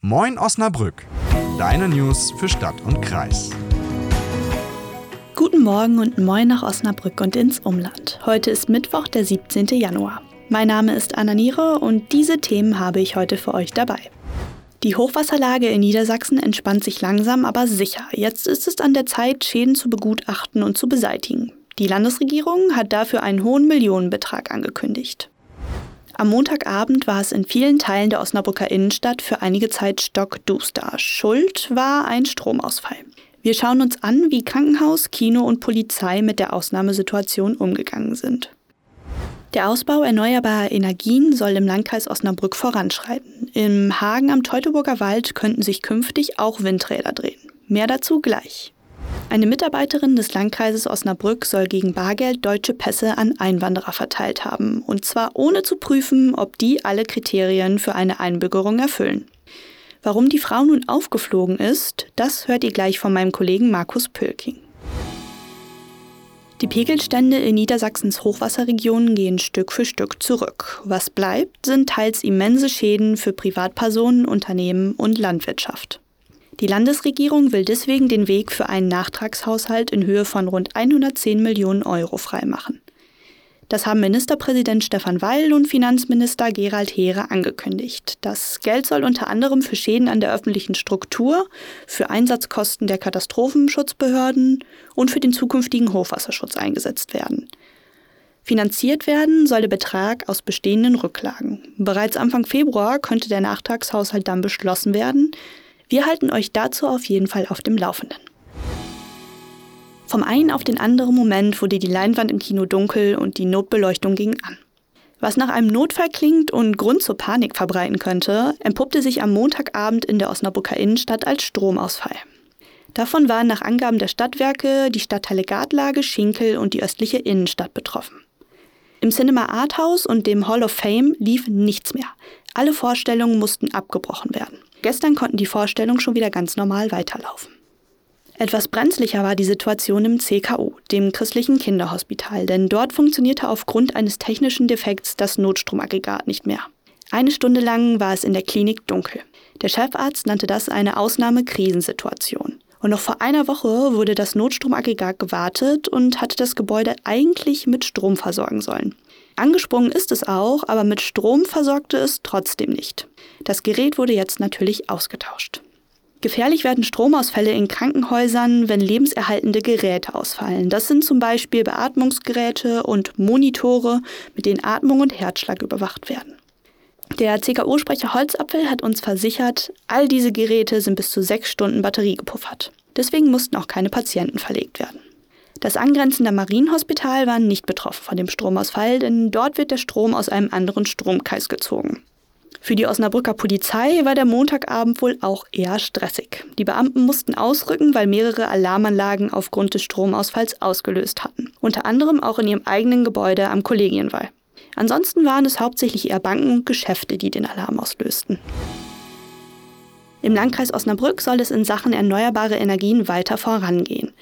Moin Osnabrück, deine News für Stadt und Kreis. Guten Morgen und moin nach Osnabrück und ins Umland. Heute ist Mittwoch, der 17. Januar. Mein Name ist Anna Niere und diese Themen habe ich heute für euch dabei. Die Hochwasserlage in Niedersachsen entspannt sich langsam, aber sicher. Jetzt ist es an der Zeit, Schäden zu begutachten und zu beseitigen. Die Landesregierung hat dafür einen hohen Millionenbetrag angekündigt. Am Montagabend war es in vielen Teilen der Osnabrücker Innenstadt für einige Zeit stockduster. Schuld war ein Stromausfall. Wir schauen uns an, wie Krankenhaus, Kino und Polizei mit der Ausnahmesituation umgegangen sind. Der Ausbau erneuerbarer Energien soll im Landkreis Osnabrück voranschreiten. Im Hagen am Teutoburger Wald könnten sich künftig auch Windräder drehen. Mehr dazu gleich. Eine Mitarbeiterin des Landkreises Osnabrück soll gegen Bargeld deutsche Pässe an Einwanderer verteilt haben, und zwar ohne zu prüfen, ob die alle Kriterien für eine Einbürgerung erfüllen. Warum die Frau nun aufgeflogen ist, das hört ihr gleich von meinem Kollegen Markus Pölking. Die Pegelstände in Niedersachsens Hochwasserregionen gehen Stück für Stück zurück. Was bleibt, sind teils immense Schäden für Privatpersonen, Unternehmen und Landwirtschaft. Die Landesregierung will deswegen den Weg für einen Nachtragshaushalt in Höhe von rund 110 Millionen Euro freimachen. Das haben Ministerpräsident Stefan Weil und Finanzminister Gerald Heere angekündigt. Das Geld soll unter anderem für Schäden an der öffentlichen Struktur, für Einsatzkosten der Katastrophenschutzbehörden und für den zukünftigen Hochwasserschutz eingesetzt werden. Finanziert werden soll der Betrag aus bestehenden Rücklagen. Bereits Anfang Februar könnte der Nachtragshaushalt dann beschlossen werden. Wir halten euch dazu auf jeden Fall auf dem Laufenden. Vom einen auf den anderen Moment wurde die Leinwand im Kino dunkel und die Notbeleuchtung ging an. Was nach einem Notfall klingt und Grund zur Panik verbreiten könnte, entpuppte sich am Montagabend in der Osnabrücker Innenstadt als Stromausfall. Davon waren nach Angaben der Stadtwerke die Stadtteile Gartlage, Schinkel und die östliche Innenstadt betroffen. Im Cinema Arthouse und dem Hall of Fame lief nichts mehr. Alle Vorstellungen mussten abgebrochen werden. Gestern konnten die Vorstellungen schon wieder ganz normal weiterlaufen. Etwas brenzlicher war die Situation im CKU, dem christlichen Kinderhospital, denn dort funktionierte aufgrund eines technischen Defekts das Notstromaggregat nicht mehr. Eine Stunde lang war es in der Klinik dunkel. Der Chefarzt nannte das eine Ausnahmekrisensituation. Und noch vor einer Woche wurde das Notstromaggregat gewartet und hatte das Gebäude eigentlich mit Strom versorgen sollen. Angesprungen ist es auch, aber mit Strom versorgte es trotzdem nicht. Das Gerät wurde jetzt natürlich ausgetauscht. Gefährlich werden Stromausfälle in Krankenhäusern, wenn lebenserhaltende Geräte ausfallen. Das sind zum Beispiel Beatmungsgeräte und Monitore, mit denen Atmung und Herzschlag überwacht werden. Der CKU-Sprecher Holzapfel hat uns versichert, all diese Geräte sind bis zu sechs Stunden Batterie gepuffert. Deswegen mussten auch keine Patienten verlegt werden. Das angrenzende Marienhospital war nicht betroffen von dem Stromausfall, denn dort wird der Strom aus einem anderen Stromkreis gezogen. Für die Osnabrücker Polizei war der Montagabend wohl auch eher stressig. Die Beamten mussten ausrücken, weil mehrere Alarmanlagen aufgrund des Stromausfalls ausgelöst hatten. Unter anderem auch in ihrem eigenen Gebäude am Kollegienwall. Ansonsten waren es hauptsächlich eher Banken und Geschäfte, die den Alarm auslösten. Im Landkreis Osnabrück soll es in Sachen erneuerbare Energien weiter vorangehen.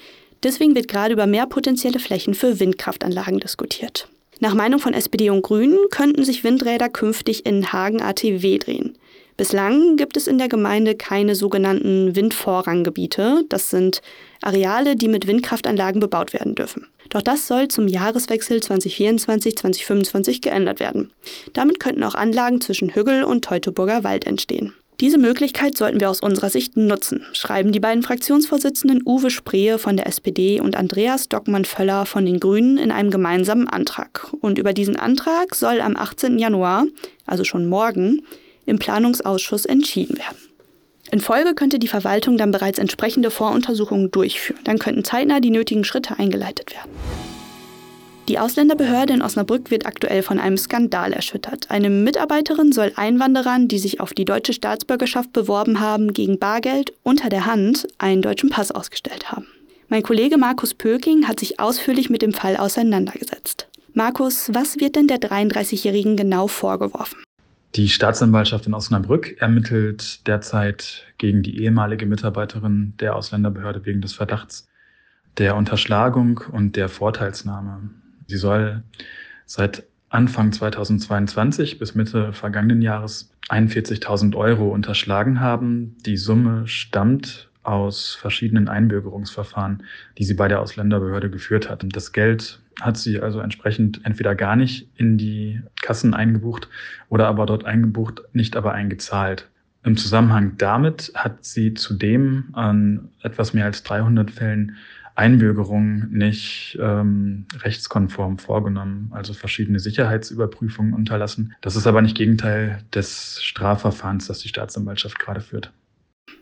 Deswegen wird gerade über mehr potenzielle Flächen für Windkraftanlagen diskutiert. Nach Meinung von SPD und Grünen könnten sich Windräder künftig in Hagen ATW drehen. Bislang gibt es in der Gemeinde keine sogenannten Windvorranggebiete. Das sind Areale, die mit Windkraftanlagen bebaut werden dürfen. Doch das soll zum Jahreswechsel 2024-2025 geändert werden. Damit könnten auch Anlagen zwischen Hügel und Teutoburger Wald entstehen. Diese Möglichkeit sollten wir aus unserer Sicht nutzen, schreiben die beiden Fraktionsvorsitzenden Uwe Sprehe von der SPD und Andreas Dockmann-Völler von den Grünen in einem gemeinsamen Antrag. Und über diesen Antrag soll am 18. Januar, also schon morgen, im Planungsausschuss entschieden werden. In Folge könnte die Verwaltung dann bereits entsprechende Voruntersuchungen durchführen. Dann könnten zeitnah die nötigen Schritte eingeleitet werden. Die Ausländerbehörde in Osnabrück wird aktuell von einem Skandal erschüttert. Eine Mitarbeiterin soll Einwanderern, die sich auf die deutsche Staatsbürgerschaft beworben haben, gegen Bargeld unter der Hand einen deutschen Pass ausgestellt haben. Mein Kollege Markus Pöking hat sich ausführlich mit dem Fall auseinandergesetzt. Markus, was wird denn der 33-Jährigen genau vorgeworfen? Die Staatsanwaltschaft in Osnabrück ermittelt derzeit gegen die ehemalige Mitarbeiterin der Ausländerbehörde wegen des Verdachts der Unterschlagung und der Vorteilsnahme. Sie soll seit Anfang 2022 bis Mitte vergangenen Jahres 41.000 Euro unterschlagen haben. Die Summe stammt aus verschiedenen Einbürgerungsverfahren, die sie bei der Ausländerbehörde geführt hat. Das Geld hat sie also entsprechend entweder gar nicht in die Kassen eingebucht oder aber dort eingebucht, nicht aber eingezahlt. Im Zusammenhang damit hat sie zudem an etwas mehr als 300 Fällen Einbürgerungen nicht ähm, rechtskonform vorgenommen, also verschiedene Sicherheitsüberprüfungen unterlassen. Das ist aber nicht Gegenteil des Strafverfahrens, das die Staatsanwaltschaft gerade führt.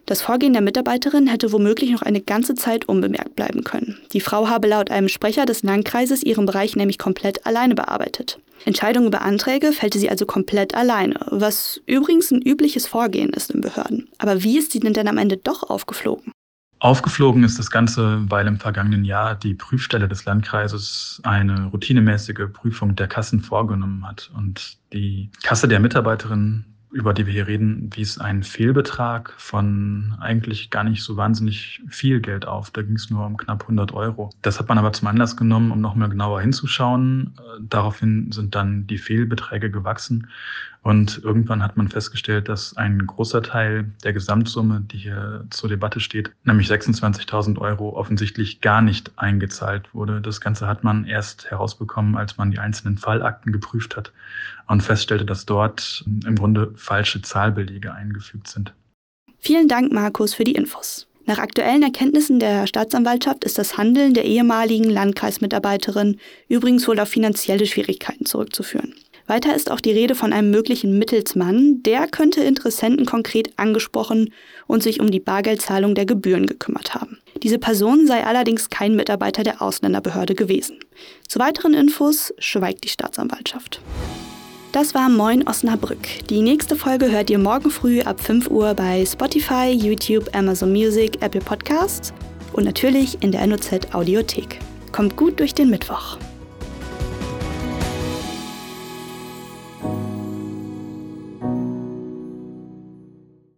Das Vorgehen der Mitarbeiterin hätte womöglich noch eine ganze Zeit unbemerkt bleiben können. Die Frau habe laut einem Sprecher des Landkreises ihren Bereich nämlich komplett alleine bearbeitet. Entscheidungen über Anträge fällte sie also komplett alleine, was übrigens ein übliches Vorgehen ist in Behörden. Aber wie ist sie denn dann am Ende doch aufgeflogen? Aufgeflogen ist das Ganze, weil im vergangenen Jahr die Prüfstelle des Landkreises eine routinemäßige Prüfung der Kassen vorgenommen hat. Und die Kasse der Mitarbeiterin über die wir hier reden, wies einen Fehlbetrag von eigentlich gar nicht so wahnsinnig viel Geld auf. Da ging es nur um knapp 100 Euro. Das hat man aber zum Anlass genommen, um nochmal genauer hinzuschauen. Äh, daraufhin sind dann die Fehlbeträge gewachsen. Und irgendwann hat man festgestellt, dass ein großer Teil der Gesamtsumme, die hier zur Debatte steht, nämlich 26.000 Euro, offensichtlich gar nicht eingezahlt wurde. Das Ganze hat man erst herausbekommen, als man die einzelnen Fallakten geprüft hat und feststellte, dass dort im Grunde falsche Zahlbelege eingefügt sind. Vielen Dank, Markus, für die Infos. Nach aktuellen Erkenntnissen der Staatsanwaltschaft ist das Handeln der ehemaligen Landkreismitarbeiterin übrigens wohl auf finanzielle Schwierigkeiten zurückzuführen. Weiter ist auch die Rede von einem möglichen Mittelsmann, der könnte Interessenten konkret angesprochen und sich um die Bargeldzahlung der Gebühren gekümmert haben. Diese Person sei allerdings kein Mitarbeiter der Ausländerbehörde gewesen. Zu weiteren Infos schweigt die Staatsanwaltschaft. Das war Moin Osnabrück. Die nächste Folge hört ihr morgen früh ab 5 Uhr bei Spotify, YouTube, Amazon Music, Apple Podcasts und natürlich in der NOZ Audiothek. Kommt gut durch den Mittwoch.